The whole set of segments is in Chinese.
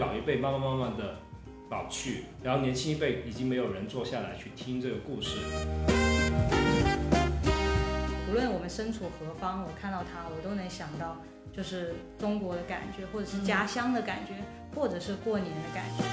老一辈慢慢慢慢的老去，然后年轻一辈已经没有人坐下来去听这个故事。无论我们身处何方，我看到它，我都能想到就是中国的感觉，或者是家乡的感觉，或者是过年的感觉。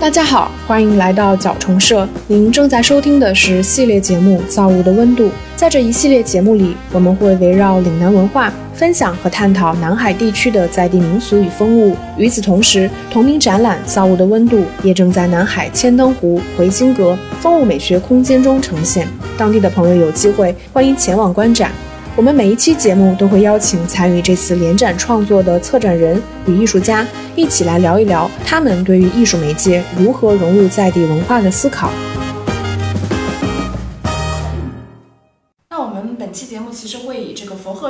大家好，欢迎来到角虫社。您正在收听的是系列节目《造物的温度》。在这一系列节目里，我们会围绕岭南文化，分享和探讨南海地区的在地民俗与风物。与此同时，同名展览《造物的温度》也正在南海千灯湖、回心阁风物美学空间中呈现。当地的朋友有机会，欢迎前往观展。我们每一期节目都会邀请参与这次联展创作的策展人与艺术家，一起来聊一聊他们对于艺术媒介如何融入在地文化的思考。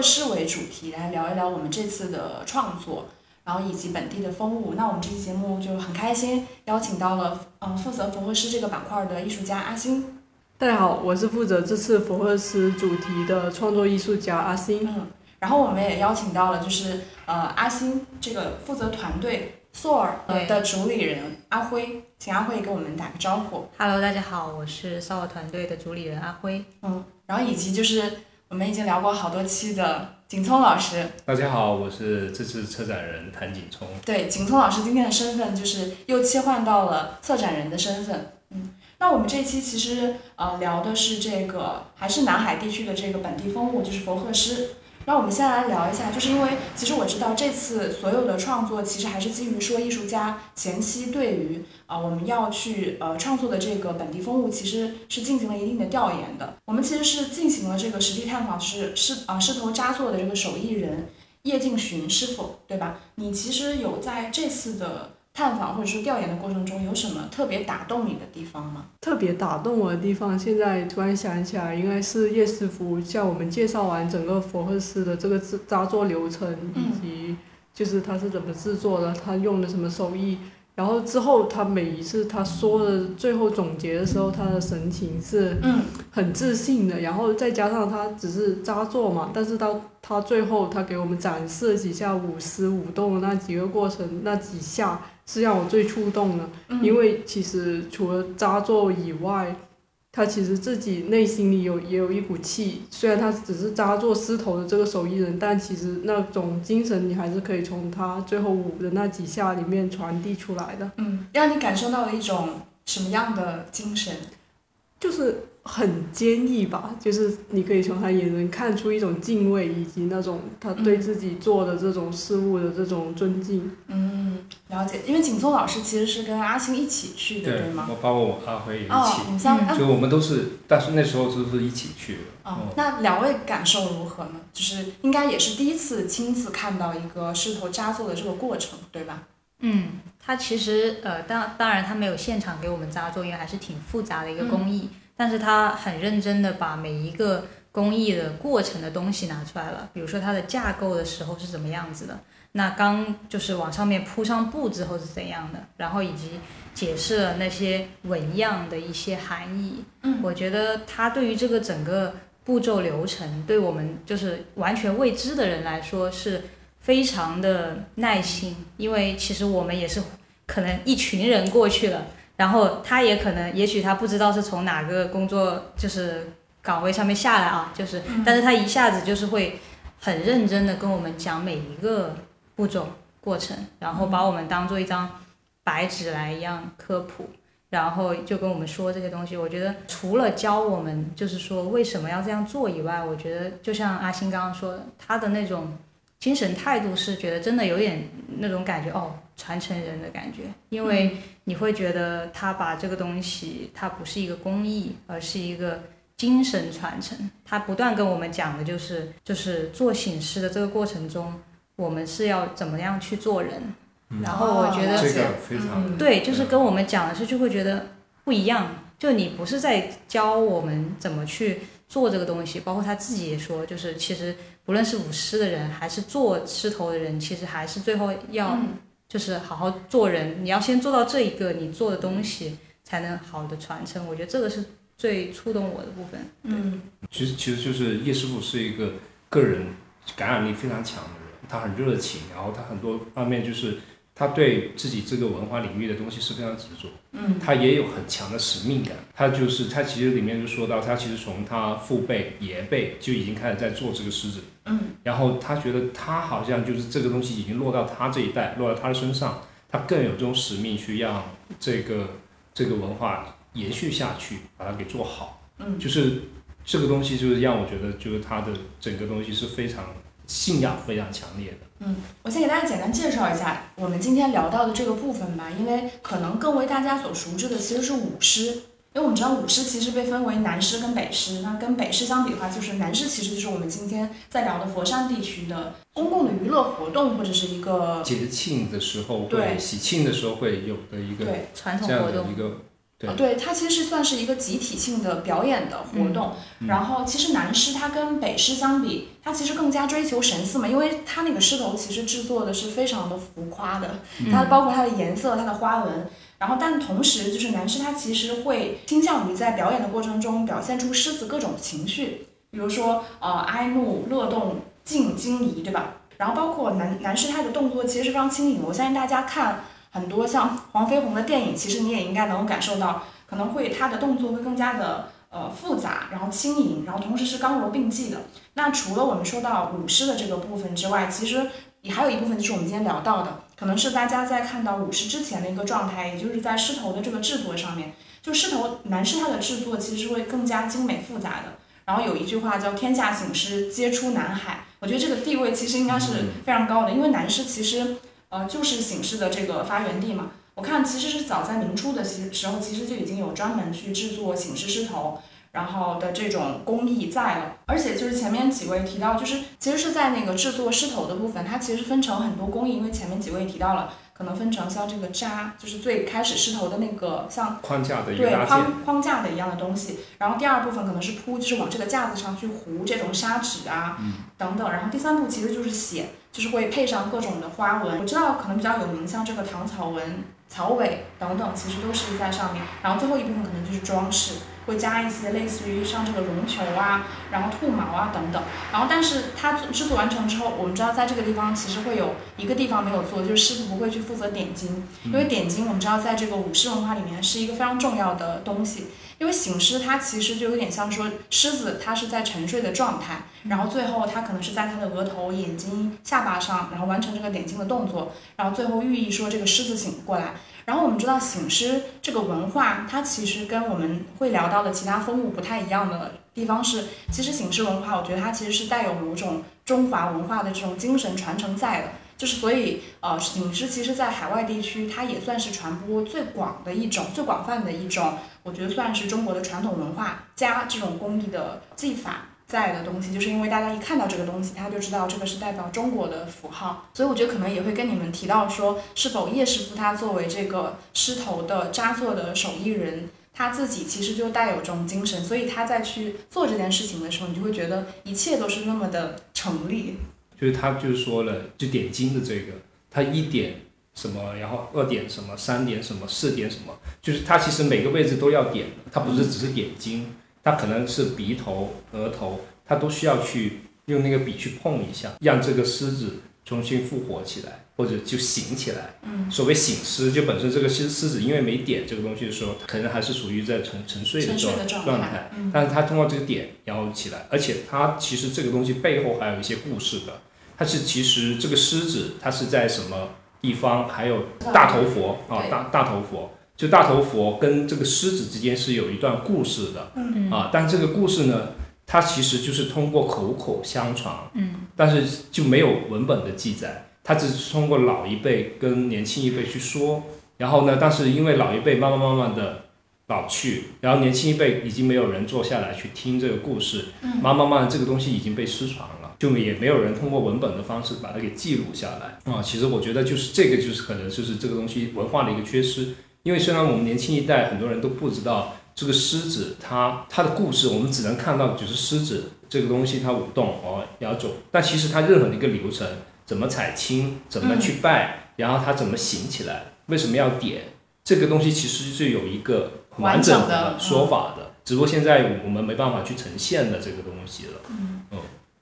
个佛鹤狮为主题来聊一聊我们这次的创作，然后以及本地的风物。那我们这期节目就很开心邀请到了嗯负责佛鹤狮这个板块的艺术家阿星。大家好，我是负责这次佛赫斯主题的创作艺术家阿星。嗯，然后我们也邀请到了，就是呃阿星这个负责团队 SOAR 的主理人阿辉，请阿辉给我们打个招呼。Hello，大家好，我是 SOAR 团队的主理人阿辉。嗯，然后以及就是我们已经聊过好多期的景聪老师。大家好，我是这次策展人谭景聪。对，景聪老师今天的身份就是又切换到了策展人的身份。嗯。那我们这期其实呃聊的是这个还是南海地区的这个本地风物，就是佛鹤狮。那我们先来聊一下，就是因为其实我知道这次所有的创作其实还是基于说艺术家前期对于啊、我们要去呃创作的这个本地风物其实是进行了一定的调研的。我们其实是进行了这个实地探访，是是啊狮头扎作的这个手艺人叶敬寻师傅，对吧？你其实有在这次的。探访或者说调研的过程中，有什么特别打动你的地方吗？特别打动我的地方，现在突然想起来，应该是叶师傅向我们介绍完整个佛赫斯的这个制扎作流程，以及就是他是怎么制作的，他用的什么手艺。然后之后，他每一次他说的最后总结的时候，他的神情是很自信的。然后再加上他只是扎作嘛，但是到他最后，他给我们展示了几下舞狮舞动的那几个过程，那几下。是让我最触动的，因为其实除了扎作以外，他其实自己内心里有也有一股气。虽然他只是扎做狮头的这个手艺人，但其实那种精神你还是可以从他最后舞的那几下里面传递出来的。嗯，让你感受到了一种什么样的精神？就是很坚毅吧，就是你可以从他眼神看出一种敬畏，以及那种他对自己做的这种事物的这种尊敬。嗯，了解。因为景松老师其实是跟阿星一起去的，对吗？我包括我阿辉也一起。就我们都是，但是那时候就是一起去的。哦，那两位感受如何呢？就是应该也是第一次亲自看到一个狮头扎作的这个过程，对吧？嗯，他其实呃，当当然他没有现场给我们扎作，因为还是挺复杂的一个工艺。嗯、但是他很认真的把每一个工艺的过程的东西拿出来了，比如说它的架构的时候是怎么样子的，那刚就是往上面铺上布之后是怎样的，然后以及解释了那些纹样的一些含义。嗯，我觉得他对于这个整个步骤流程，对我们就是完全未知的人来说是。非常的耐心，因为其实我们也是可能一群人过去了，然后他也可能，也许他不知道是从哪个工作就是岗位上面下来啊，就是，但是他一下子就是会很认真的跟我们讲每一个步骤过程，然后把我们当做一张白纸来一样科普，然后就跟我们说这些东西。我觉得除了教我们就是说为什么要这样做以外，我觉得就像阿星刚刚说的，他的那种。精神态度是觉得真的有点那种感觉哦，传承人的感觉，因为你会觉得他把这个东西，它不是一个工艺，而是一个精神传承。他不断跟我们讲的就是，就是做醒狮的这个过程中，我们是要怎么样去做人。然后我觉得这个非常对，就是跟我们讲的是就会觉得不一样。就你不是在教我们怎么去做这个东西，包括他自己也说，就是其实不论是舞狮的人，还是做狮头的人，其实还是最后要就是好好做人。你要先做到这一个，你做的东西才能好的传承。我觉得这个是最触动我的部分。嗯，其实其实就是叶师傅是一个个人感染力非常强的人，他很热情，然后他很多方面就是他对自己这个文化领域的东西是非常执着，嗯，他也有很强的使命感。他就是他其实里面就说到，他其实从他父辈、爷辈就已经开始在做这个狮子，嗯，然后他觉得他好像就是这个东西已经落到他这一代，落到他的身上，他更有这种使命去让这个这个文化延续下去，把它给做好。嗯就是这个东西，就是让我觉得，就是他的整个东西是非常信仰非常强烈的。嗯我先给大家简单介绍一下我们今天聊到的这个部分吧，因为可能更为大家所熟知的其实是舞狮。因为我们知道舞狮其实被分为南狮跟北狮，那跟北狮相比的话，就是南狮其实就是我们今天在聊的佛山地区的公共的娱乐活动或者是一个节庆的时候会，对喜庆的时候会有的一个对传统活动一个，对呃对，它其实是算是一个集体性的表演的活动。嗯然后，其实南狮它跟北狮相比，它其实更加追求神似嘛，因为它那个狮头其实制作的是非常的浮夸的，它包括它的颜色、它的花纹。然后，但同时就是南狮它其实会倾向于在表演的过程中表现出狮子各种情绪，比如说呃哀怒、乐动、静、惊疑，对吧？然后包括南南狮它的动作其实是非常轻盈的，我相信大家看很多像黄飞鸿的电影，其实你也应该能够感受到，可能会他的动作会更加的呃复杂，然后轻盈，然后同时是刚柔并济的。那除了我们说到舞狮的这个部分之外，其实也还有一部分就是我们今天聊到的，可能是大家在看到舞狮之前的一个状态，也就是在狮头的这个制作上面，就狮头男狮它的制作其实会更加精美复杂的。然后有一句话叫“天下醒狮，皆出南海”，我觉得这个地位其实应该是非常高的，因为南狮其实呃就是醒狮的这个发源地嘛。我看其实是早在明初的时时候，其实就已经有专门去制作醒狮狮头，然后的这种工艺在了。而且就是前面几位提到，就是其实是在那个制作狮头的部分，它其实分成很多工艺，因为前面几位提到了，可能分成像这个扎，就是最开始狮头的那个像框架的一个对。框框架的一样的东西，然后第二部分可能是铺，就是往这个架子上去糊这种砂纸啊、等等，然后第三步其实就是写，就是会配上各种的花纹。我知道可能比较有名，像这个唐草纹、草尾等等，其实都是在上面。然后最后一部分可能就是装饰，会加一些类似于像这个绒球啊，然后兔毛啊等等。然后但是它制作完成之后，我们知道在这个地方其实会有一个地方没有做，就是师傅不会去负责点睛，因为点睛我们知道在这个武士文化里面是一个非常重要的东西。因为醒狮它其实就有点像说狮子它是在沉睡的状态，然后最后它可能是在它的额头、眼睛、下巴上，然后完成这个点睛的动作，然后最后寓意说这个狮子醒过来。然后我们知道醒狮这个文化，它其实跟我们会聊到的其他风物不太一样的地方是，其实醒狮文化，我觉得它其实是带有某种中华文化的这种精神传承在的。就是所以，呃，醒狮其实在海外地区，它也算是传播最广的一种、最广泛的一种，我觉得算是中国的传统文化加这种工艺的技法在的东西。就是因为大家一看到这个东西，他就知道这个是代表中国的符号，所以我觉得可能也会跟你们提到说，是否叶师傅他作为这个狮头的扎作的手艺人。他自己其实就带有这种精神，所以他在去做这件事情的时候，你就会觉得一切都是那么的成立。就是他就是说了，就点睛的这个，他一点什么，然后二点什么，三点什么，四点什么，就是他其实每个位置都要点，他不是只是点睛，他可能是鼻头、额头，它都需要去用那个笔去碰一下，让这个狮子重新复活起来，或者就醒起来。嗯，所谓醒狮，就本身这个狮狮子因为没点这个东西的时候，可能还是属于在沉沉睡的状态状态，嗯但是它通过这个点然后起来，而且它其实这个东西背后还有一些故事的。它是其实这个狮子它是在什么地方？还有大头佛啊，对大大头佛，就大头佛跟这个狮子之间是有一段故事的。嗯。啊。但这个故事呢，它其实就是通过口口相传，嗯，但是就没有文本的记载，它只是通过老一辈跟年轻一辈去说。然后呢，但是因为老一辈慢慢慢慢的老去，然后年轻一辈已经没有人坐下来去听这个故事，嗯。慢慢慢慢这个东西已经被失传了，就也没有人通过文本的方式把它给记录下来。啊。其实我觉得就是这个就是可能就是这个东西文化的一个缺失，因为虽然我们年轻一代很多人都不知道这个狮子它它的故事，我们只能看到就是狮子这个东西它舞动哦摇走，但其实它任何的一个流程，怎么采青，怎么去拜，然后它怎么醒起来，为什么要点，这个东西其实是有一个完整的的。说法的，只不过现在我们没办法去呈现的这个东西了。嗯。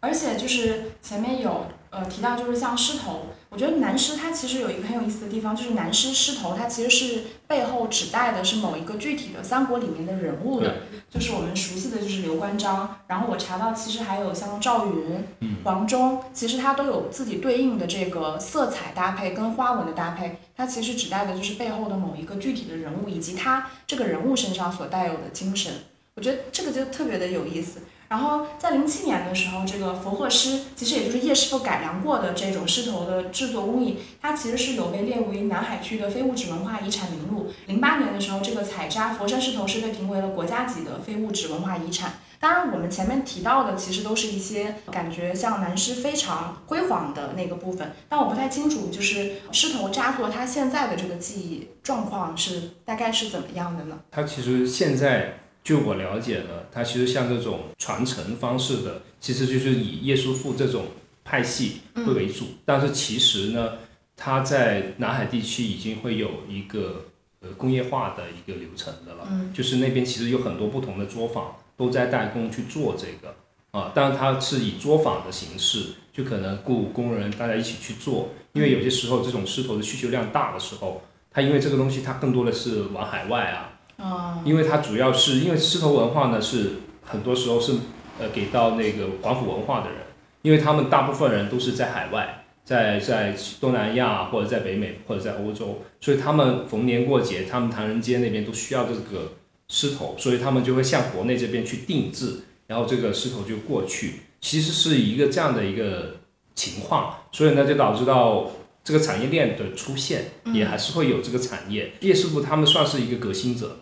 而且就是前面有呃提到，就是像狮头，我觉得南狮它其实有一个很有意思的地方，就是南狮狮头它其实是背后指代的是某一个具体的三国里面的人物的，就是我们熟悉的就是刘关张。然后我查到其实还有像赵云、黄忠，其实它都有自己对应的这个色彩搭配跟花纹的搭配，它其实指代的就是背后的某一个具体的人物以及他这个人物身上所带有的精神。我觉得这个就特别的有意思。然后在零七年的时候，这个佛鹤狮其实也就是叶师傅改良过的这种狮头的制作工艺，它其实是有被列为南海区的非物质文化遗产名录。零八年的时候，这个采扎佛山狮头是被评为了国家级的非物质文化遗产。当然，我们前面提到的其实都是一些感觉像南狮非常辉煌的那个部分，但我不太清楚，就是狮头扎作它现在的这个技艺状况是大概是怎么样的呢？它其实现在。就我了解呢，它其实像这种传承方式的，其实就是以叶师傅这种派系会为主。但是其实呢，它在南海地区已经会有一个呃工业化的一个流程的了。嗯。就是那边其实有很多不同的作坊都在代工去做这个啊，但是它是以作坊的形式，就可能雇工人大家一起去做。因为有些时候这种狮头的需求量大的时候，它因为这个东西它更多的是往海外啊。因为它主要是因为狮头文化呢，是很多时候是呃给到那个广府文化的人，因为他们大部分人都是在海外，在在东南亚或者在北美或者在欧洲，所以他们逢年过节，他们唐人街那边都需要这个狮头，所以他们就会向国内这边去定制，然后这个狮头就过去，其实是一个这样的一个情况，所以呢就导致到。这个产业链的出现，也还是会有这个产业。叶师傅他们算是一个革新者。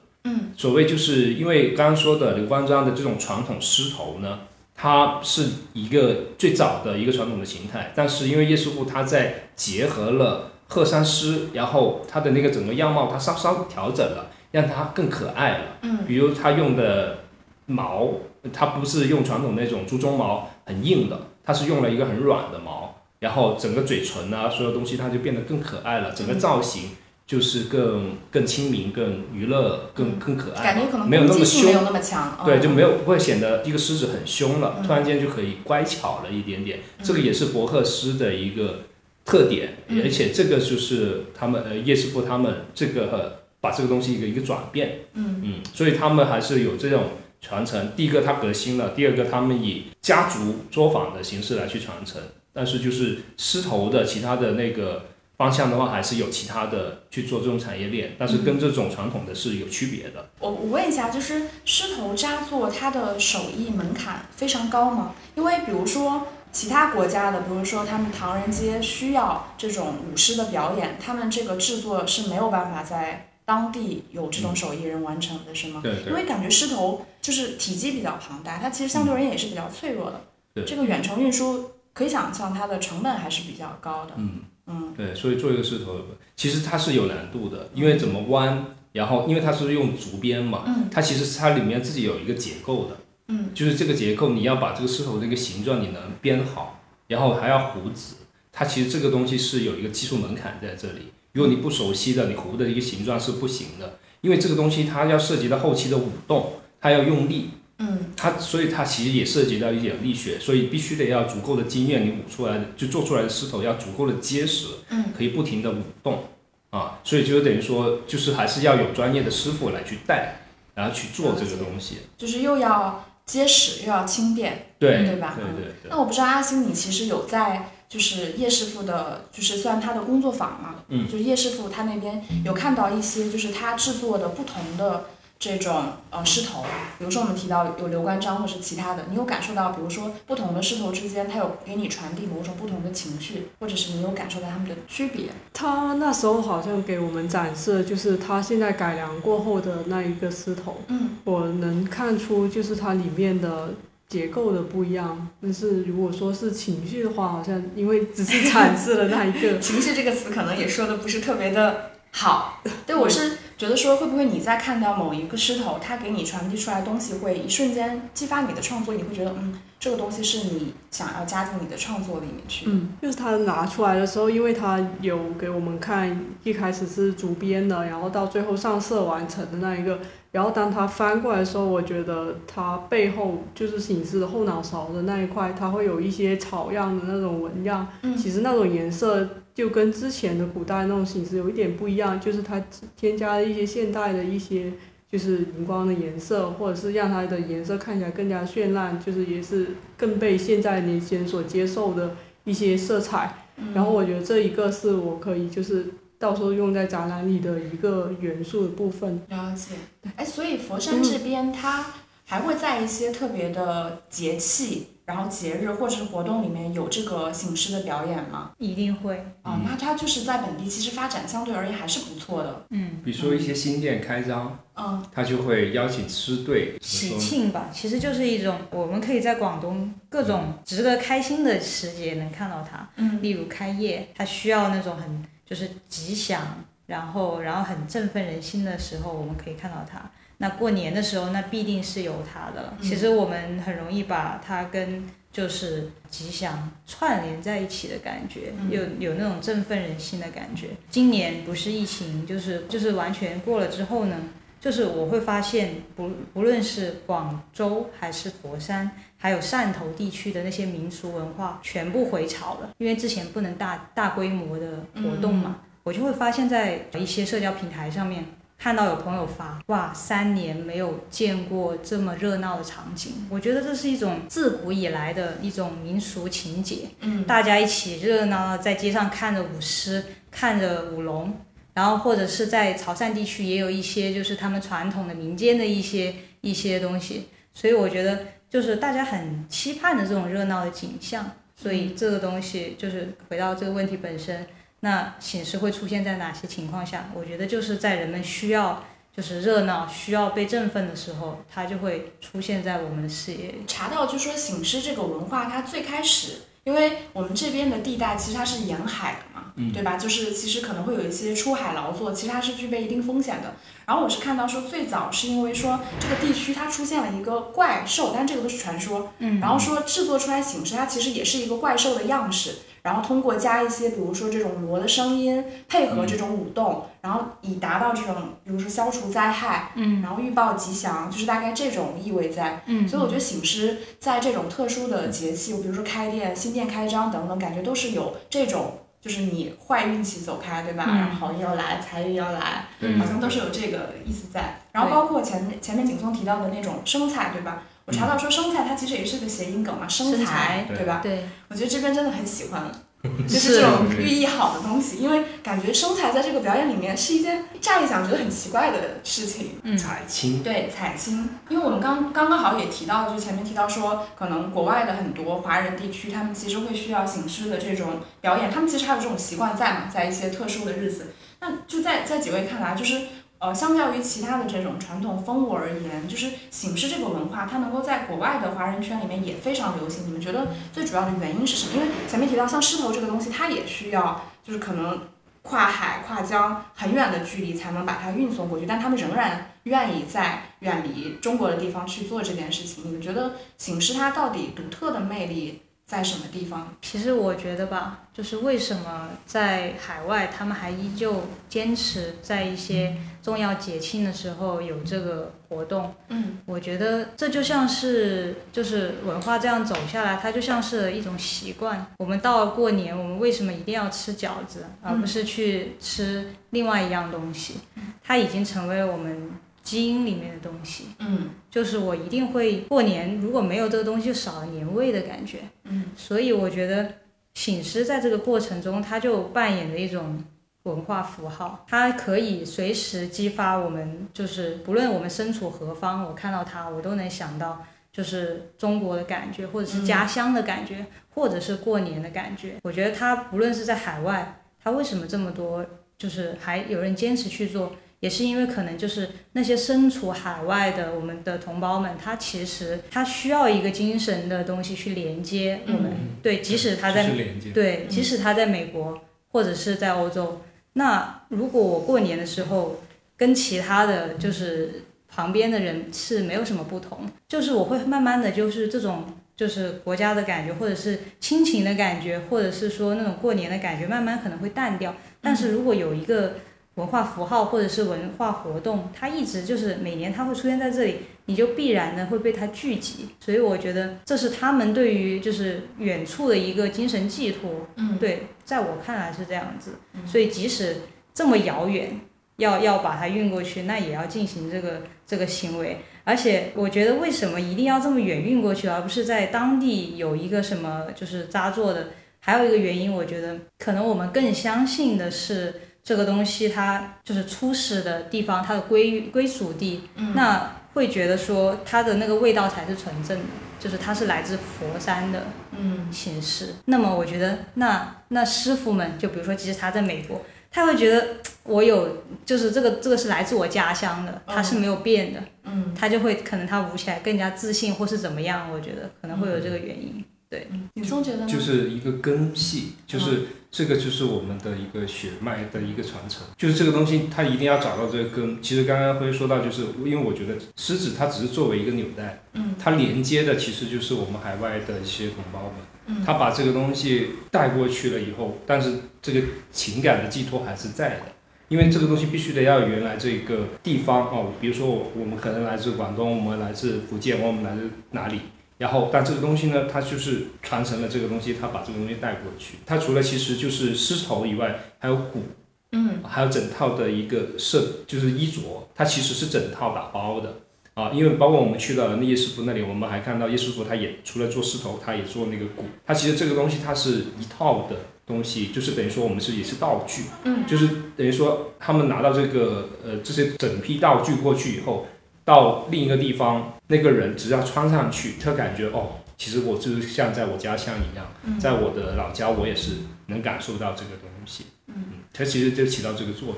嗯，所谓就是因为刚刚说的刘关张的这种传统狮头呢，它是一个最早的一个传统的形态。但是因为叶师傅他在结合了鹤山狮，然后它的那个整个样貌它稍稍调整了，让它更可爱了。嗯，比如他用的毛，它不是用传统那种猪鬃毛很硬的，它是用了一个很软的毛。然后整个嘴唇啊，所有东西它就变得更可爱了，整个造型就是更更亲民、更娱乐、更更可爱，感觉可能没有那么凶，没有那么强，对，就没有不会显得一个狮子很凶了，突然间就可以乖巧了一点点。这个也是博克斯的一个特点，而且这个就是他们呃叶师傅他们这个把这个东西一个一个转变，嗯嗯，所以他们还是有这种传承。第一个他革新了，第二个他们以家族作坊的形式来去传承。但是就是狮头的其他的那个方向的话，还是有其他的去做这种产业链，但是跟这种传统的是有区别的。我我问一下，就是狮头扎作它的手艺门槛非常高吗？因为比如说其他国家的，比如说他们唐人街需要这种舞狮的表演，他们这个制作是没有办法在当地有这种手艺人完成的，是吗？对对。因为感觉狮头就是体积比较庞大，它其实相对而言也是比较脆弱的。对。这个远程运输。可以想象它的成本还是比较高的。嗯嗯，对，所以做一个狮头，其实它是有难度的，因为怎么弯，然后因为它是用竹编嘛，嗯，它其实它里面自己有一个结构的，嗯，就是这个结构你要把这个狮头的一个形状你能编好，然后还要糊纸，它其实这个东西是有一个技术门槛在这里，如果你不熟悉的，你糊的一个形状是不行的，因为这个东西它要涉及到后期的舞动，它要用力。嗯，它所以它其实也涉及到一点力学，所以必须得要足够的经验，你舞出来的就做出来的狮头要足够的结实，嗯，可以不停的舞动，啊，所以就等于说就是还是要有专业的师傅来去带，然后去做这个东西，就是又要结实又要轻便，对对吧？对对对。那我不知道阿星，你其实有在就是叶师傅的，就是算他的工作坊嘛，嗯，就是叶师傅他那边有看到一些就是他制作的不同的。这种呃狮头，比如说我们提到有刘关张或是其他的，你有感受到，比如说不同的狮头之间，它有给你传递某种不同的情绪，或者是你有感受到它们的区别？他那时候好像给我们展示，就是他现在改良过后的那一个狮头，嗯，我能看出就是它里面的结构的不一样。但是如果说是情绪的话，好像因为只是展示了那一个 情绪这个词，可能也说的不是特别的好。对，我是。觉得说会不会你在看到某一个狮头，它给你传递出来的东西会一瞬间激发你的创作，你会觉得嗯，这个东西是你想要加进你的创作里面去。嗯，就是他拿出来的时候，因为他有给我们看，一开始是主编的，然后到最后上色完成的那一个，然后当他翻过来的时候，我觉得他背后就是醒狮的后脑勺的那一块，它会有一些草样的那种纹样。嗯其实那种颜色就跟之前的古代那种形式有一点不一样，就是它添加了一些现代的一些就是荧光的颜色，或者是让它的颜色看起来更加绚烂，就是也是更被现在年轻人所接受的一些色彩。嗯然后我觉得这一个是我可以就是到时候用在展览里的一个元素的部分。了解，哎，所以佛山这边它还会在一些特别的节气，然后节日或者是活动里面有这个形式的表演吗？一定会，啊、那它就是在本地其实发展相对而言还是不错的。嗯，比如说一些新店开张，嗯他就会邀请狮队，喜庆吧，其实就是一种我们可以在广东各种值得开心的时节能看到它，嗯例如开业，它需要那种很就是吉祥，然后然后很振奋人心的时候，我们可以看到它。那过年的时候，那必定是有它的了。嗯其实我们很容易把它跟就是吉祥串联在一起的感觉，嗯有有那种振奋人心的感觉。今年不是疫情，就是就是完全过了之后呢，就是我会发现不不论是广州还是佛山，还有汕头地区的那些民俗文化全部回潮了，因为之前不能大大规模的活动嘛，我就会发现在一些社交平台上面。看到有朋友发，哇，三年没有见过这么热闹的场景，我觉得这是一种自古以来的一种民俗情节，嗯。大家一起热闹地在街上看着舞狮，看着舞龙，然后或者是在潮汕地区也有一些就是他们传统的民间的一些一些东西，所以我觉得就是大家很期盼的这种热闹的景象，所以这个东西就是回到这个问题本身，那醒狮会出现在哪些情况下？我觉得就是在人们需要就是热闹、需要被振奋的时候，它就会出现在我们的视野里。查到就说醒狮这个文化，它最开始，因为我们这边的地带其实它是沿海的嘛，嗯对吧？就是其实可能会有一些出海劳作，其实它是具备一定风险的。然后我是看到说，最早是因为说这个地区它出现了一个怪兽，但这个都是传说。嗯然后说制作出来醒狮，它其实也是一个怪兽的样式，然后通过加一些比如说这种锣的声音，配合这种舞动，然后以达到这种比如说消除灾害，嗯然后预报吉祥，就是大概这种意味在。嗯所以我觉得醒狮在这种特殊的节气，比如说开店、新店开张等等，感觉都是有这种，就是你坏运气走开，对吧？嗯然后好运要来，财运要来，对好像都是有这个意思在。然后包括前面前面景松提到的那种生菜，对吧？我查到说生菜它其实也是个谐音梗嘛，生财，对吧？对，我觉得这边真的很喜欢，就是这种寓意好的东西，因为感觉生财在这个表演里面是一件乍一想觉得很奇怪的事情。嗯彩青，对彩青，因为我们刚刚刚好也提到，就前面提到说，可能国外的很多华人地区，他们其实会需要醒狮的这种表演，他们其实还有这种习惯在嘛，在一些特殊的日子。那就在在几位看来，就是呃，相较于其他的这种传统风物而言，就是醒狮这个文化，它能够在国外的华人圈里面也非常流行。你们觉得最主要的原因是什么？因为前面提到像狮头这个东西，它也需要就是可能跨海跨江很远的距离才能把它运送过去，但他们仍然愿意在远离中国的地方去做这件事情。你们觉得醒狮它到底独特的魅力在什么地方？其实我觉得吧，就是为什么在海外他们还依旧坚持在一些重要节庆的时候有这个活动，嗯我觉得这就像是就是文化这样走下来，它就像是一种习惯。我们到了过年，我们为什么一定要吃饺子，而不是去吃另外一样东西？它已经成为了我们基因里面的东西。嗯就是我一定会过年，如果没有这个东西，就少了年味的感觉。嗯所以我觉得醒狮在这个过程中，它就扮演着一种文化符号，它可以随时激发我们，就是不论我们身处何方，我看到它，我都能想到就是中国的感觉，或者是家乡的感觉，或者是过年的感觉。我觉得它不论是在海外，它为什么这么多，就是还有人坚持去做。也是因为可能就是那些身处海外的我们的同胞们，他其实他需要一个精神的东西去连接我们，嗯对，即使他在对，嗯即使他在美国或者是在欧洲，那如果我过年的时候跟其他的就是旁边的人是没有什么不同，就是我会慢慢的就是这种就是国家的感觉，或者是亲情的感觉，或者是说那种过年的感觉，慢慢可能会淡掉。但是如果有一个文化符号或者是文化活动，它一直就是每年它会出现在这里，你就必然的会被它聚集。所以我觉得这是他们对于就是远处的一个精神寄托。嗯，对，在我看来是这样子。所以即使这么遥远，要要把它运过去，那也要进行这个这个行为。而且我觉得为什么一定要这么远运过去，而不是在当地有一个什么就是扎做的？还有一个原因，我觉得可能我们更相信的是。这个东西它就是初始的地方，它的归归属地，那会觉得说它的那个味道才是纯正的，就是它是来自佛山的嗯形式。那么我觉得，那那师傅们，就比如说，即使他在美国，他会觉得我有，就是这个这个是来自我家乡的，它是没有变的，嗯，他就会可能他舞起来更加自信，或是怎么样？我觉得可能会有这个原因。对，你总觉得？就是一个根系，就是这个就是我们的一个血脉的一个传承，就是这个东西它一定要找到这个根。其实刚刚辉说到，就是因为我觉得狮子它只是作为一个纽带，嗯，它连接的其实就是我们海外的一些同胞们，嗯，他把这个东西带过去了以后，但是这个情感的寄托还是在的，因为这个东西必须得要原来这个地方哦，比如说我我们可能来自广东，我们来自福建，我们来自哪里？然后，但这个东西呢，它就是传承了这个东西，它把这个东西带过去。它除了其实就是丝绸以外，还有鼓，嗯，还有整套的一个设，就是衣着，它其实是整套打包的啊。因为包括我们去到了那叶师傅那里，我们还看到叶师傅他也除了做丝绸，他也做那个鼓。它其实这个东西它是一套的东西，就是等于说我们是也是道具，嗯，就是等于说他们拿到这个呃这些整批道具过去以后。到另一个地方，那个人只要穿上去，他感觉哦，其实我就是像在我家乡一样，在我的老家，我也是能感受到这个东西。嗯，它其实就起到这个作用。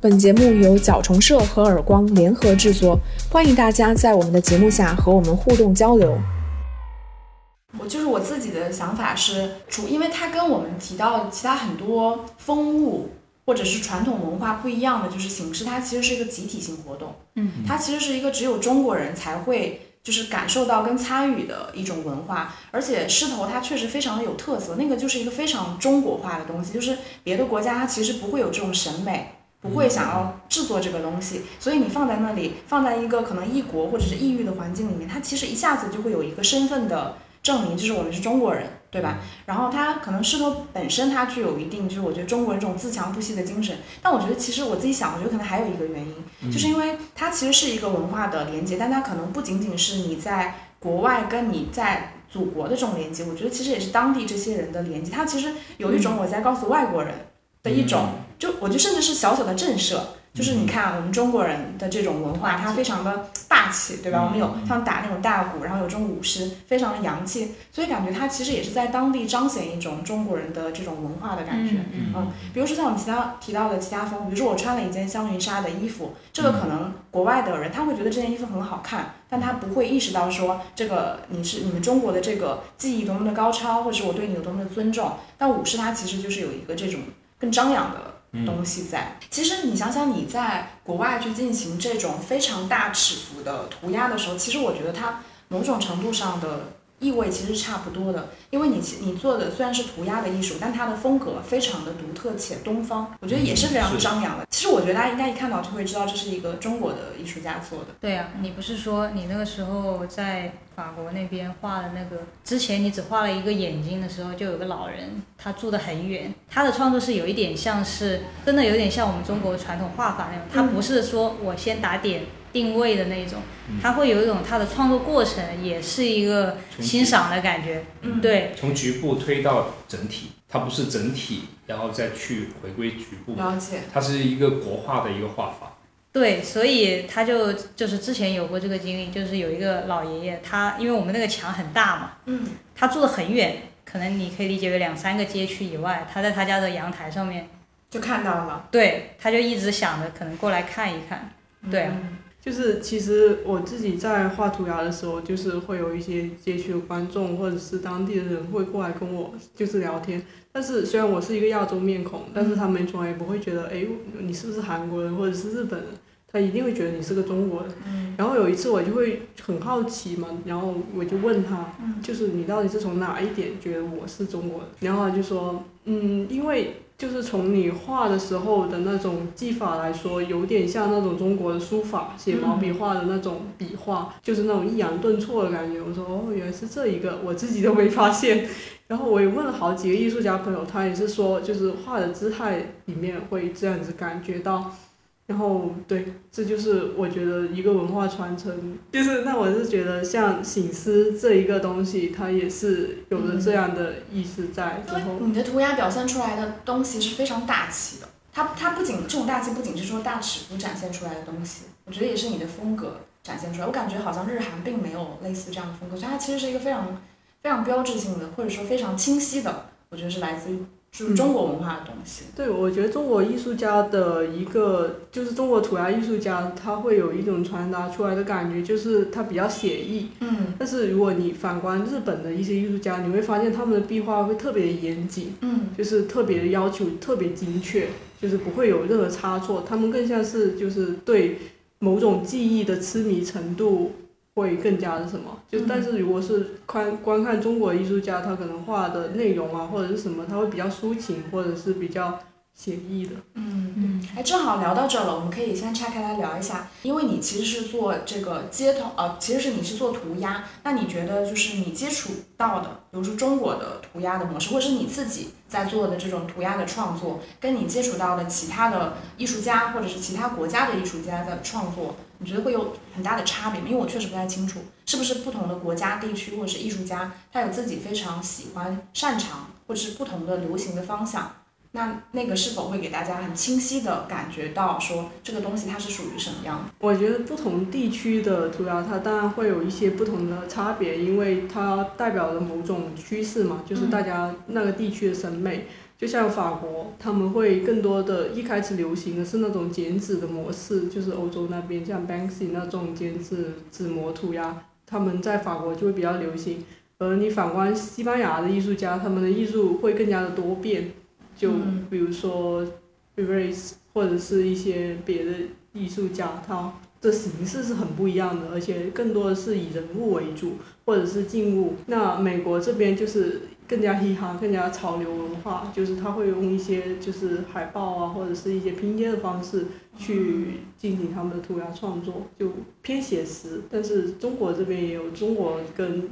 本节目由角虫社和耳光联合制作，欢迎大家在我们的节目下和我们互动交流。我就是我自己的想法是，主因为它跟我们提到其他很多风物。或者是传统文化不一样的，就是形式，它其实是一个集体性活动，嗯，它其实是一个只有中国人才会就是感受到跟参与的一种文化，而且狮头它确实非常的有特色，那个就是一个非常中国化的东西，就是别的国家它其实不会有这种审美，不会想要制作这个东西，所以你放在那里，放在一个可能异国或者是异域的环境里面，它其实一下子就会有一个身份的证明，就是我们是中国人。对吧？然后它可能势头本身它具有一定，就是我觉得中国人这种自强不息的精神。但我觉得其实我自己想，我觉得可能还有一个原因，就是因为它其实是一个文化的连接，但它可能不仅仅是你在国外跟你在祖国的这种连接，我觉得其实也是当地这些人的连接。它其实有一种我在告诉外国人的一种，就我觉得甚至是小小的震慑。就是你看我们中国人的这种文化，它非常的霸气，对吧？我们有像打那种大鼓，然后有这种舞狮，非常的洋气，所以感觉它其实也是在当地彰显一种中国人的这种文化的感觉。嗯，比如说像我们其他提到的其他风，比如说我穿了一件香云纱的衣服，这个可能国外的人他会觉得这件衣服很好看，但他不会意识到说这个你是你们中国的这个技艺多么的高超，或者是我对你有多么的尊重。但舞狮它其实就是有一个这种更张扬的。东西在，其实你想想，你在国外去进行这种非常大尺幅的涂鸦的时候，其实我觉得它某种程度上的。意味其实差不多的，因为你你做的虽然是涂鸦的艺术，但它的风格非常的独特且东方，我觉得也是非常张扬的。其实我觉得大家应该一看到就会知道这是一个中国的艺术家做的。对呀，你不是说你那个时候在法国那边画的那个，之前你只画了一个眼睛的时候，就有个老人，他住得很远，他的创作是有一点像是真的有点像我们中国传统画法那种，他不是说我先打点。定位的那种，他会有一种他的创作过程，也是一个欣赏的感觉。嗯，对，从局部推到整体，它不是整体，然后再去回归局部。了解。它是一个国画的一个画法。对，所以他就就是之前有过这个经历，就是有一个老爷爷，他因为我们那个墙很大嘛，嗯，他住的很远，可能你可以理解为两三个街区以外，他在他家的阳台上面就看到了。对，他就一直想着可能过来看一看。对。就是其实我自己在画涂鸦的时候，就是会有一些街区的观众或者是当地的人会过来跟我就是聊天。但是虽然我是一个亚洲面孔，但是他们从来不会觉得，哎，你是不是韩国人或者是日本人？他一定会觉得你是个中国人。然后有一次我就会很好奇嘛，然后我就问他，就是你到底是从哪一点觉得我是中国人？然后他就说，嗯，因为就是从你画的时候的那种技法来说，有点像那种中国的书法，写毛笔画的那种笔画，就是那种抑扬顿挫的感觉。我说哦，原来是这一个，我自己都没发现。然后我也问了好几个艺术家朋友，他也是说，就是画的姿态里面会这样子感觉到。然后对，这就是我觉得一个文化传承，就是那我是觉得像醒狮这一个东西，它也是有着这样的意思在。之后你的涂鸦表现出来的东西是非常大气的，它它不仅这种大气不仅是说大尺幅展现出来的东西，我觉得也是你的风格展现出来。我感觉好像日韩并没有类似这样的风格，所以它其实是一个非常非常标志性的，或者说非常清晰的，我觉得是来自于。就是中国文化的东西。对，我觉得中国艺术家的一个，就是中国涂鸦艺术家，他会有一种传达出来的感觉，就是他比较写意。嗯。但是如果你反观日本的一些艺术家，你会发现他们的壁画会特别严谨。嗯。就是特别要求特别精确，就是不会有任何差错。他们更像是就是对某种技艺的痴迷程度。会更加的什么？就但是如果是观观看中国艺术家，他可能画的内容啊，或者是什么，他会比较抒情，或者是比较。写意的，嗯嗯，哎，正好聊到这了，我们可以先拆开来聊一下，因为你其实是做这个街头，呃，其实是你是做涂鸦，那你觉得就是你接触到的，比如说中国的涂鸦的模式，或者是你自己在做的这种涂鸦的创作，跟你接触到的其他的艺术家或者是其他国家的艺术家的创作，你觉得会有很大的差别吗？因为我确实不太清楚，是不是不同的国家地区或者是艺术家，他有自己非常喜欢、擅长或者是不同的流行的方向？那那个是否会给大家很清晰的感觉到说这个东西它是属于什么样的？我觉得不同地区的涂鸦它当然会有一些不同的差别，因为它代表了某种趋势嘛，就是大家那个地区的审美。就像法国，他们会更多的一开始流行的是那种剪纸的模式，就是欧洲那边像 Banksy 那种剪纸纸模涂鸦，他们在法国就会比较流行。而你反观西班牙的艺术家，他们的艺术会更加的多变。就比如说 e r a s e 或者是一些别的艺术家，他的形式是很不一样的，而且更多的是以人物为主，或者是静物。那美国这边就是更加嘻哈，更加潮流文化，就是他会用一些就是海报啊，或者是一些拼接的方式去进行他们的涂鸦创作，就偏写实。但是中国这边也有中国跟。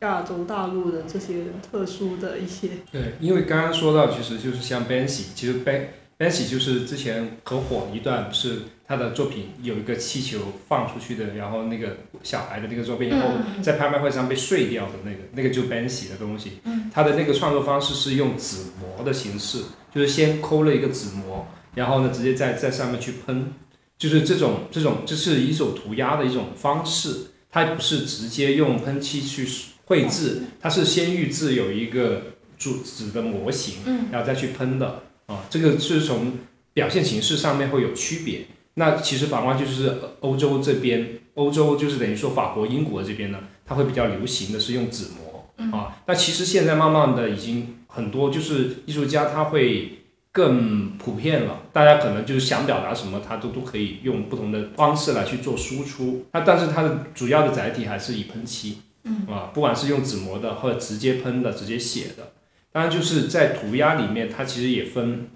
亚洲大陆的这些特殊的一些，对，因为刚刚说到，其实就是像 Banksy，其实 Ban Banksy 就是之前很火一段，是他的作品有一个气球放出去的，然后那个小孩的那个作品，然后在拍卖会上被碎掉的那个，那个就 Banksy 的东西。他的那个创作方式是用纸模的形式，就是先抠了一个纸模，然后呢直接在在上面去喷，就是这种这种这是一种涂鸦的一种方式，它不是直接用喷漆去。绘制，它是先预制有一个纸纸的模型，然后再去喷的啊，这个是从表现形式上面会有区别。那其实反观就是欧洲这边，欧洲就是等于说法国、英国这边呢，它会比较流行的是用纸模啊。那其实现在慢慢的已经很多就是艺术家他会更普遍了，大家可能就是想表达什么，他都都可以用不同的方式来去做输出。那但是它的主要的载体还是以喷漆。啊，不管是用纸模的，或者直接喷的、直接写的，当然就是在涂鸦里面，它其实也分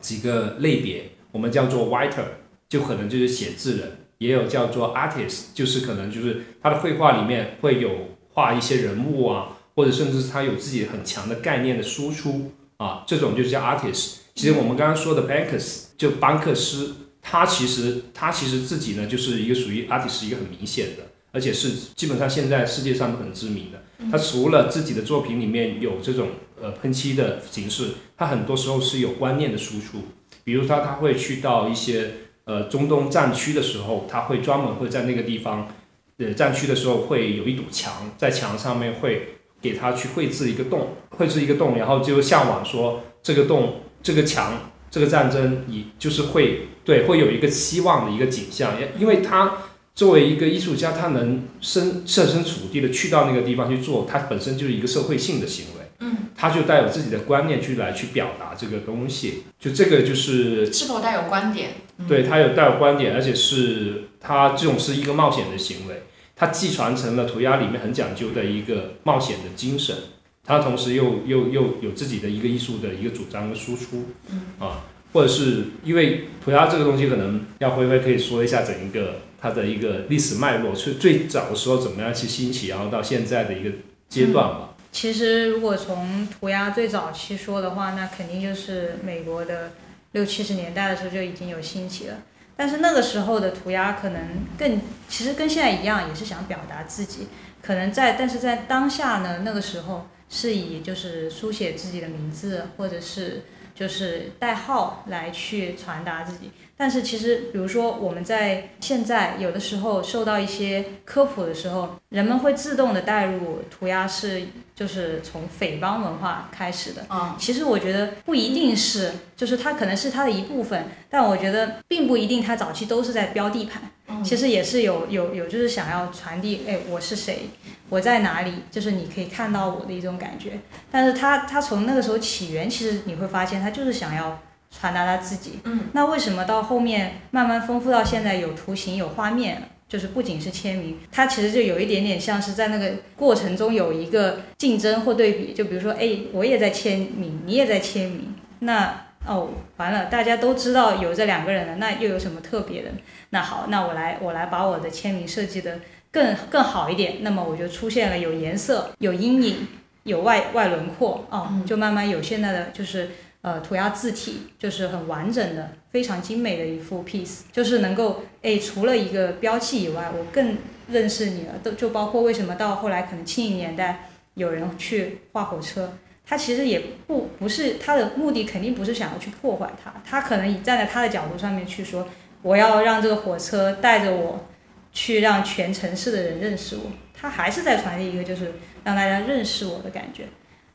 几个类别，我们叫做 writer，就可能就是写字人，也有叫做 artist，就是可能就是他的绘画里面会有画一些人物啊，或者甚至是他有自己很强的概念的输出啊，这种就是叫 artist。其实我们刚刚说的 bankers 就班克斯，他其实他其实自己呢就是一个属于 artist 一个很明显的。而且是基本上现在世界上都很知名的。他除了自己的作品里面有这种呃喷漆的形式，他很多时候是有观念的输出。比如他他会去到一些呃中东战区的时候，他会专门会在那个地方，呃战区的时候会有一堵墙，在墙上面会给他去绘制一个洞，绘制一个洞，然后就向往说这个洞、这个墙、这个战争，以就是会对会有一个希望的一个景象，因为他。作为一个艺术家，他能身设身处地的去到那个地方去做，他本身就是一个社会性的行为。嗯，他就带有自己的观念去来去表达这个东西，就这个就是是否带有观点？对他有带有观点，而且是他这种是一个冒险的行为，他既传承了涂鸦里面很讲究的一个冒险的精神，他同时又又又有自己的一个艺术的一个主张跟输出，嗯。啊，或者是因为涂鸦这个东西，可能要灰灰可以说一下整一个它的一个历史脉络，是最早的时候怎么样去兴起，然后到现在的一个阶段吧。其实如果从涂鸦最早期说的话，那肯定就是美国的六七十年代的时候就已经有兴起了。但是那个时候的涂鸦可能更，其实跟现在一样，也是想表达自己。可能在，但是在当下呢，那个时候是以就是书写自己的名字，或者是就是代号来去传达自己。但是其实，比如说我们在现在有的时候受到一些科普的时候，人们会自动的带入涂鸦是就是从匪帮文化开始的。啊，其实我觉得不一定是，就是它可能是它的一部分，但我觉得并不一定它早期都是在标地盘。嗯其实也是有有有，就是想要传递，哎，我是谁，我在哪里，就是你可以看到我的一种感觉。但是它它从那个时候起源，其实你会发现它就是想要传达他自己。嗯，那为什么到后面慢慢丰富到现在有图形有画面，就是不仅是签名，它其实就有一点点像是在那个过程中有一个竞争或对比。就比如说，哎，我也在签名，你也在签名，那哦，完了，大家都知道有这两个人了，那又有什么特别的？那好，那我来我来把我的签名设计的更更好一点，那么我就出现了有颜色、有阴影、有外外轮廓哦，嗯就慢慢有现在的就是呃涂鸦字体，就是很完整的、非常精美的一幅 piece，就是能够哎除了一个标记以外，我更认识你了，都就包括为什么到后来可能七零年代有人去画火车。他其实也不不是他的目的，肯定不是想要去破坏它，他可能以站在他的角度上面去说，我要让这个火车带着我去让全城市的人认识我，他还是在传递一个就是让大家认识我的感觉。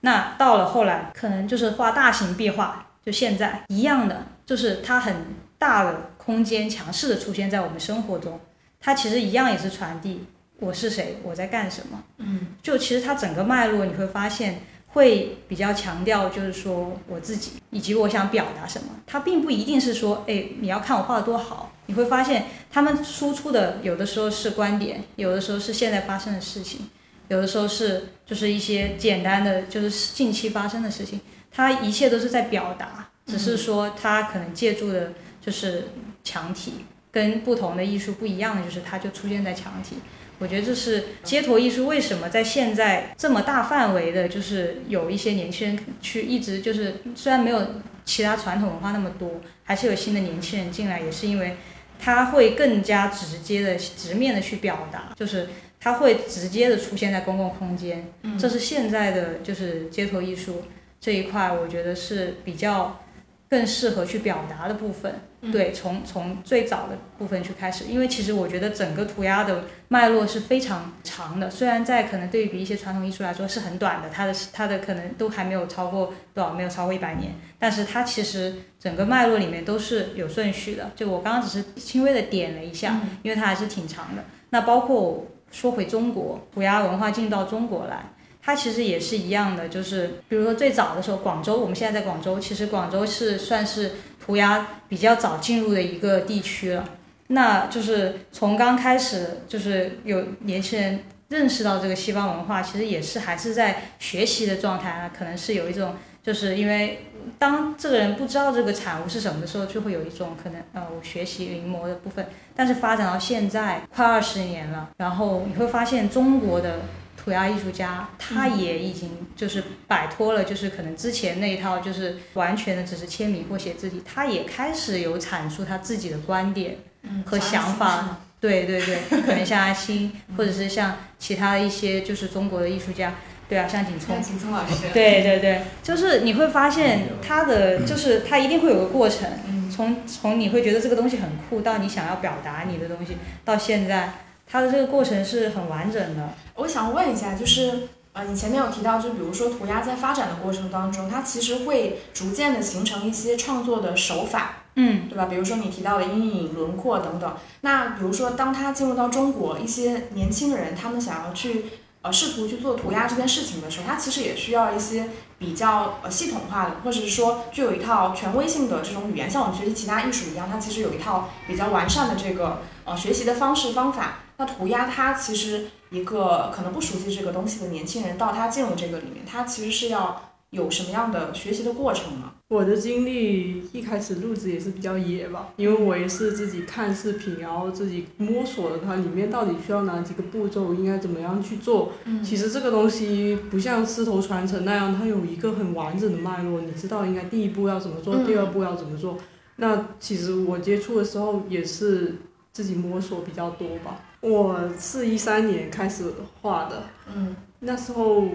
那到了后来，可能就是画大型壁画，就现在一样的，就是它很大的空间强势的出现在我们生活中，它其实一样也是传递我是谁，我在干什么。嗯，就其实它整个脉络你会发现。会比较强调，就是说我自己以及我想表达什么。它并不一定是说，哎，你要看我画的多好。你会发现，他们输出的有的时候是观点，有的时候是现在发生的事情，有的时候是就是一些简单的，就是近期发生的事情。它一切都是在表达，只是说它可能借助的就是墙体，跟不同的艺术不一样的就是它就出现在墙体。我觉得这是街头艺术为什么在现在这么大范围的，就是有一些年轻人去一直就是虽然没有其他传统文化那么多，还是有新的年轻人进来，也是因为他会更加直接的、直面的去表达，就是他会直接的出现在公共空间，这是现在的就是街头艺术这一块，我觉得是比较更适合去表达的部分。对，从从最早的部分去开始，因为其实我觉得整个涂鸦的脉络是非常长的，虽然在可能对比一些传统艺术来说是很短的，它的它的可能都还没有超过多少，没有超过一百年，但是它其实整个脉络里面都是有顺序的。就我刚刚只是轻微的点了一下，因为它还是挺长的。那包括说回中国，涂鸦文化进到中国来。它其实也是一样的，就是比如说最早的时候，广州，我们现在在广州，其实广州是算是涂鸦比较早进入的一个地区了。那就是从刚开始，就是有年轻人认识到这个西方文化，其实也是还是在学习的状态啊，可能是有一种，就是因为当这个人不知道这个产物是什么的时候，就会有一种可能呃，我学习临摹的部分。但是发展到现在快二十年了，然后你会发现中国的。涂鸦艺术家，他也已经就是摆脱了，就是可能之前那一套，就是完全的只是签名或写字体，他也开始有阐述他自己的观点和想法。对对对，可能像阿星，或者是像其他的一些就是中国的艺术家，对啊，像景聪，景聪老师，对对对，就是你会发现他的，就是他一定会有个过程，从从你会觉得这个东西很酷，到你想要表达你的东西，到现在。他的这个过程是很完整的。我想问一下，就是呃，你前面有提到，就比如说涂鸦在发展的过程当中，它其实会逐渐的形成一些创作的手法，嗯，对吧？比如说你提到的阴影、轮廓等等。那比如说，当它进入到中国，一些年轻人他们想要去呃试图去做涂鸦这件事情的时候，它其实也需要一些比较呃系统化的，或者是说具有一套权威性的这种语言，像我们学习其他艺术一样，它其实有一套比较完善的这个呃学习的方式方法。那涂鸦它其实一个可能不熟悉这个东西的年轻人，到他进入这个里面，他其实是要有什么样的学习的过程吗？我的经历一开始入职也是比较野吧，因为我也是自己看视频，然后自己摸索的它里面到底需要哪几个步骤，应该怎么样去做。嗯其实这个东西不像师头传承那样，它有一个很完整的脉络，你知道应该第一步要怎么做，嗯第二步要怎么做。那其实我接触的时候也是自己摸索比较多吧。我是一三年开始画的，嗯那时候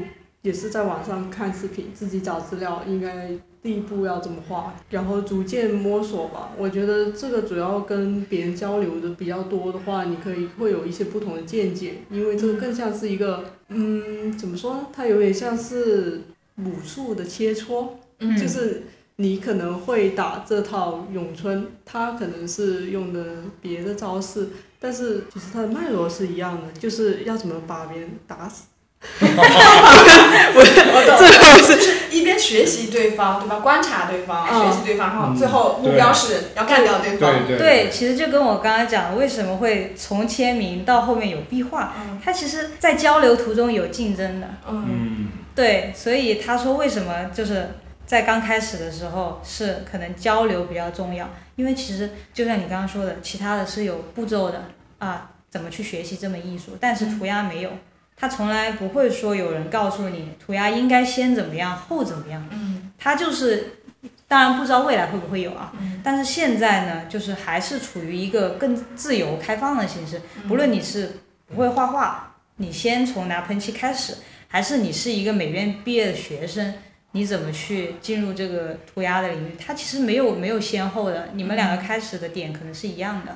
也是在网上看视频，自己找资料，应该第一步要怎么画，然后逐渐摸索吧。我觉得这个主要跟别人交流的比较多的话，你可以会有一些不同的见解，因为这个更像是一个，嗯，怎么说呢？它有点像是武术的切磋，嗯就是你可能会打这套咏春，他可能是用的别的招式，但是就是它的脉络是一样的，就是要怎么把别人打死。我懂，就是一边学习对方，对吧？观察对方，嗯。学习对方，然后嗯最后目标是要干掉对方。对对，其实就跟我刚刚讲的，为什么会从签名到后面有壁画，嗯。它其实在交流途中有竞争的。嗯。嗯，对，所以他说为什么就是在刚开始的时候是可能交流比较重要，因为其实就像你刚刚说的，其他的是有步骤的啊，怎么去学习这门艺术，但是涂鸦没有，他从来不会说有人告诉你涂鸦应该先怎么样后怎么样，嗯他就是。当然不知道未来会不会有啊，嗯但是现在呢，就是还是处于一个更自由开放的形式。不论你是不会画画，你先从拿喷漆开始，还是你是一个美院毕业的学生，你怎么去进入这个涂鸦的领域？它其实没有没有先后的，你们两个开始的点可能是一样的，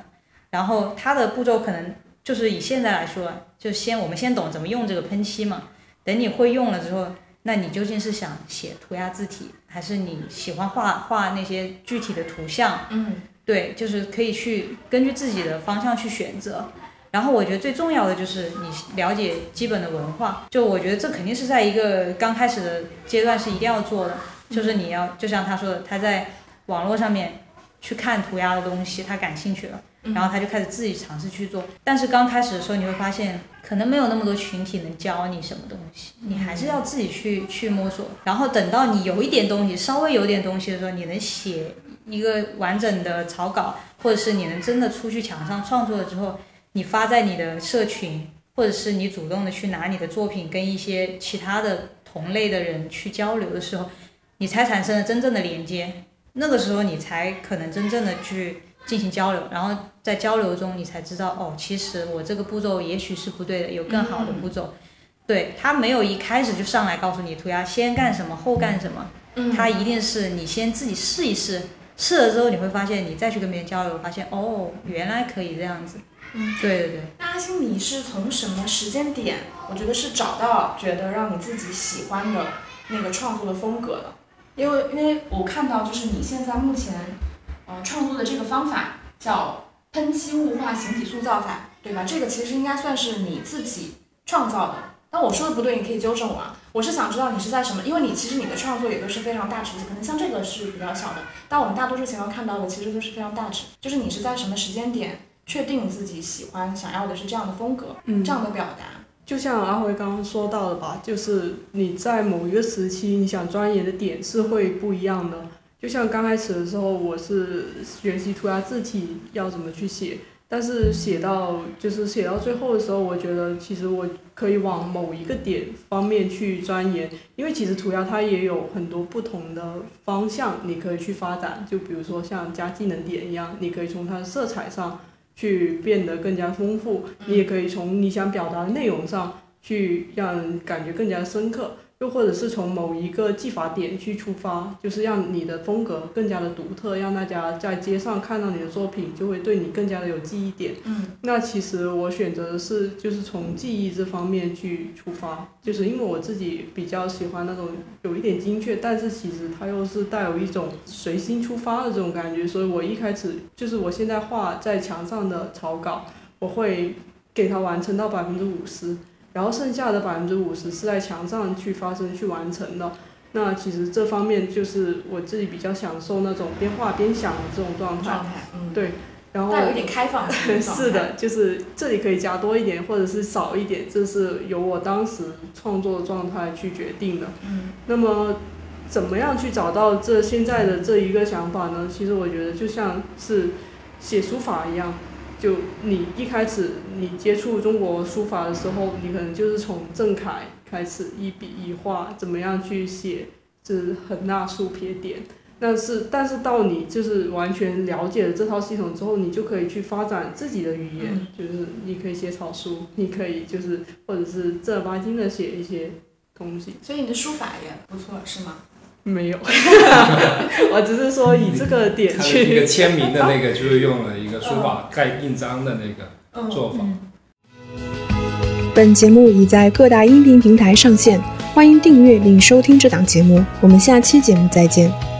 然后它的步骤可能就是以现在来说，就先我们先懂怎么用这个喷漆嘛，等你会用了之后，那你究竟是想写涂鸦字体，还是你喜欢画画那些具体的图像？嗯对，就是可以去根据自己的方向去选择。然后我觉得最重要的就是你了解基本的文化，就我觉得这肯定是在一个刚开始的阶段是一定要做的，就是你要就像他说的，他在网络上面去看涂鸦的东西，他感兴趣了，嗯然后他就开始自己尝试去做。但是刚开始的时候你会发现，可能没有那么多群体能教你什么东西，你还是要自己去去摸索。然后等到你有一点东西，稍微有点东西的时候，你能写一个完整的草稿，或者是你能真的出去墙上创作了之后，你发在你的社群，或者是你主动的去拿你的作品跟一些其他的同类的人去交流的时候，你才产生了真正的连接。那个时候你才可能真正的去进行交流，然后在交流中你才知道哦，其实我这个步骤也许是不对的，有更好的步骤。对他没有一开始就上来告诉你涂鸦先干什么后干什么，嗯他一定是你先自己试一试，试了之后你会发现，你再去跟别人交流，发现哦，原来可以这样子。嗯，对对对。那阿星，你是从什么时间点？我觉得是找到觉得让你自己喜欢的那个创作的风格的。因为因为我看到就是你现在目前，呃，创作的这个方法叫喷漆雾化形体塑造法，对吧？这个其实应该算是你自己创造的。但我说的不对，你可以纠正我啊。我是想知道你是在什么，因为你其实你的创作也都是非常大尺度，可能像这个是比较小的，但我们大多数情况看到的其实都是非常大尺，就是你是在什么时间点确定自己喜欢、想要的是这样的风格，嗯这样的表达。就像阿辉刚刚说到的吧，就是你在某一个时期，你想钻研的点是会不一样的。就像刚开始的时候，我是学习涂鸦字体要怎么去写，但是写到就是写到最后的时候，我觉得其实我可以往某一个点方面去钻研，因为其实涂鸦它也有很多不同的方向你可以去发展，就比如说像加技能点一样，你可以从它的色彩上。去变得更加丰富，你也可以从你想表达的内容上去让人感觉更加深刻，又或者是从某一个技法点去出发，就是让你的风格更加的独特，让大家在街上看到你的作品就会对你更加的有记忆点。嗯那其实我选择的是就是从记忆这方面去出发，就是因为我自己比较喜欢那种有一点精确，但是其实它又是带有一种随心出发的这种感觉，所以我一开始就是我现在画在墙上的草稿，我会给它完成到百分之五十，然后剩下的百分之五十是在墙上去发生去完成的。那其实这方面就是我自己比较享受那种边画边想的这种状态。状态，嗯，对然后带有点开放的 是的，就是这里可以加多一点，或者是少一点，这是由我当时创作的状态去决定的。嗯那么，怎么样去找到这现在的这一个想法呢？其实我觉得就像是写书法一样，就你一开始你接触中国书法的时候，你可能就是从正楷开始一笔一画，怎么样去写，就是横捺竖撇点。但是，但是到你就是完全了解了这套系统之后，你就可以去发展自己的语言，嗯就是你可以写草书，你可以就是或者是正儿八经的写一些东西。所以你的书法也不错，是吗？没有，我只是说以这个点去。一个去。签名的那个就是用了一个书法盖印章的那个嗯做法。本节目已在各大音频平台上线，欢迎订阅并收听这档节目。我们下期节目再见。